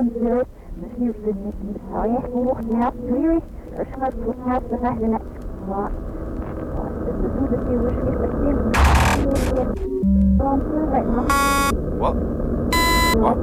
البلاد ماشي في الصحيح ومخنا طويل عشان تكون في مهلنا What? What?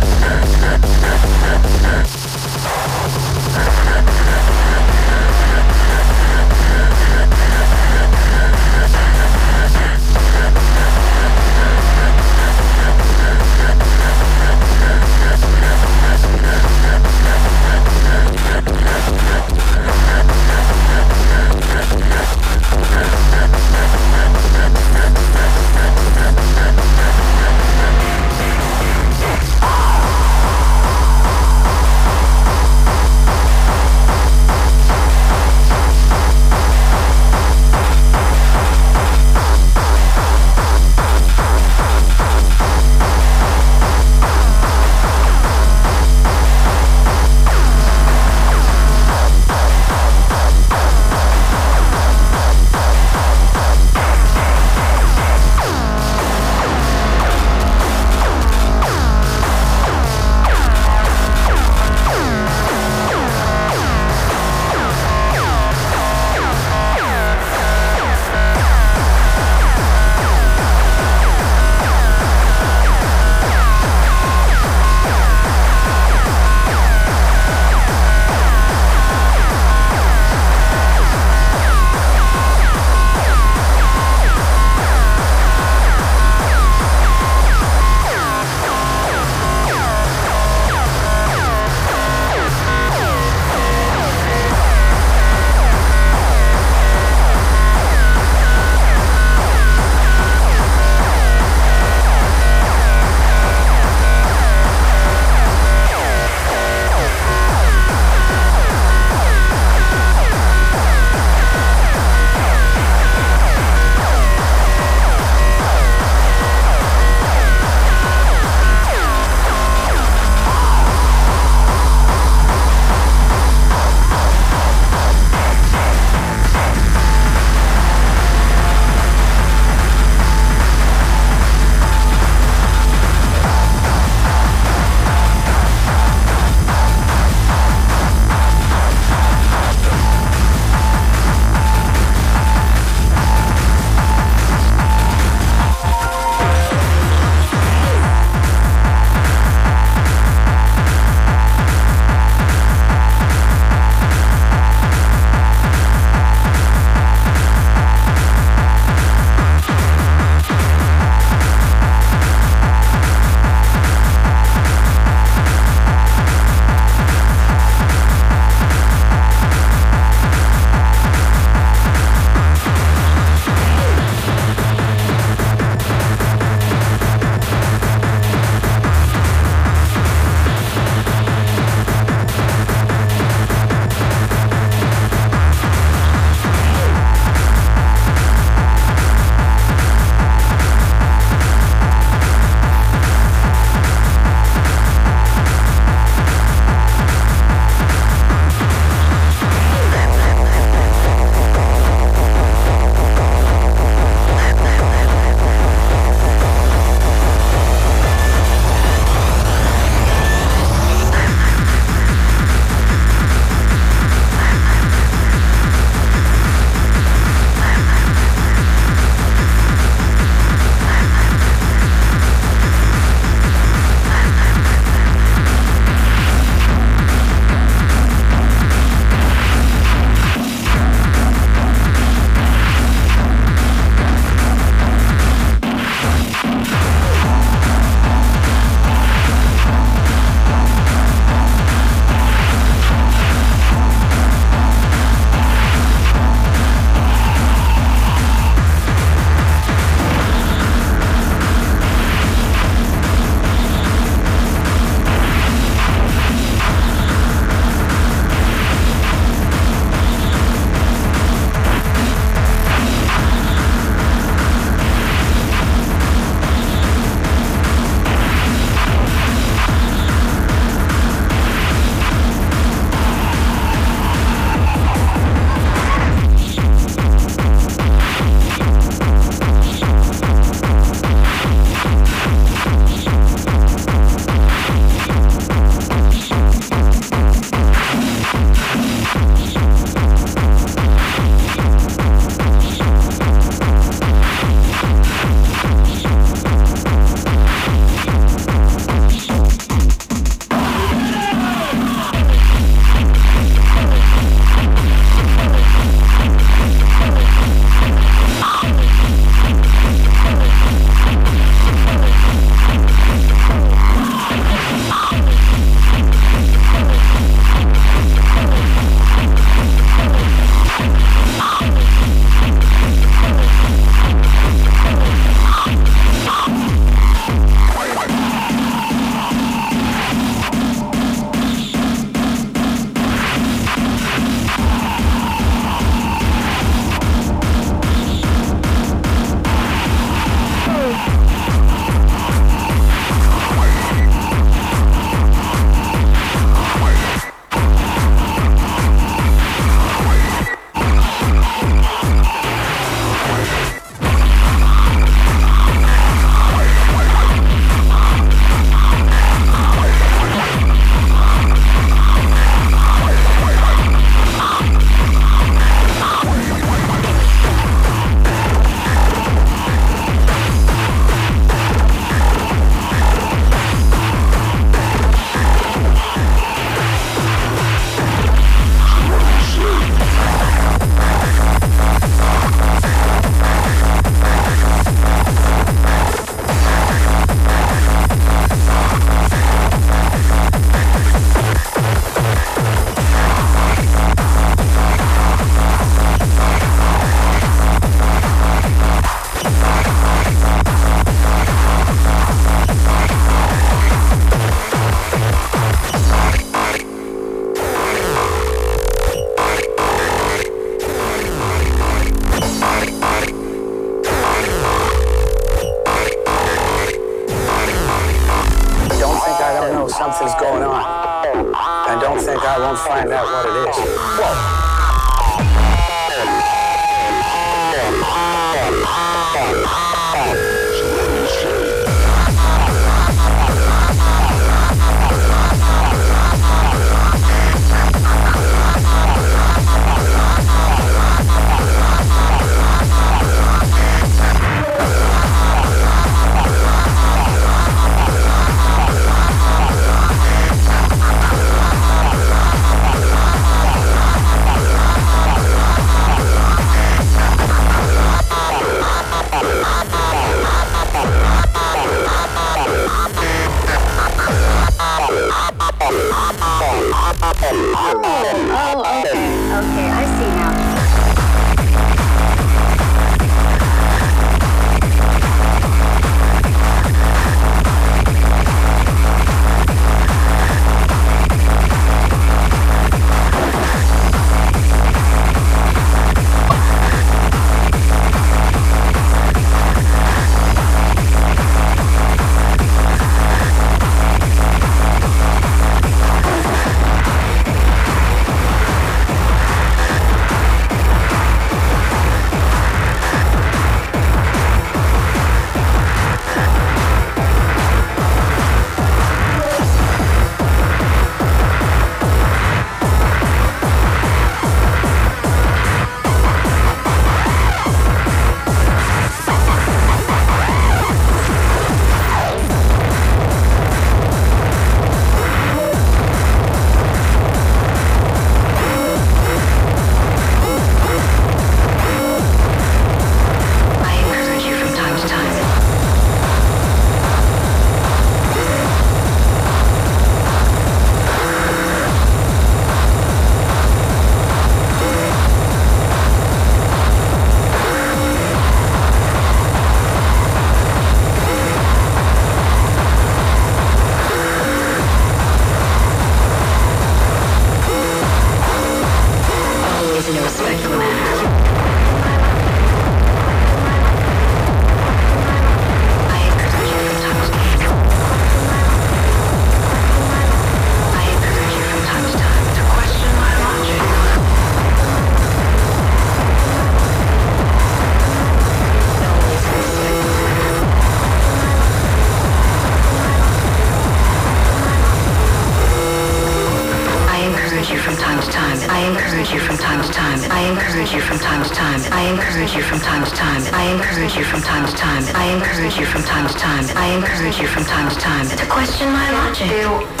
encourage you from time to time to question my logic.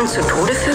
Soldaten zu Tode führte.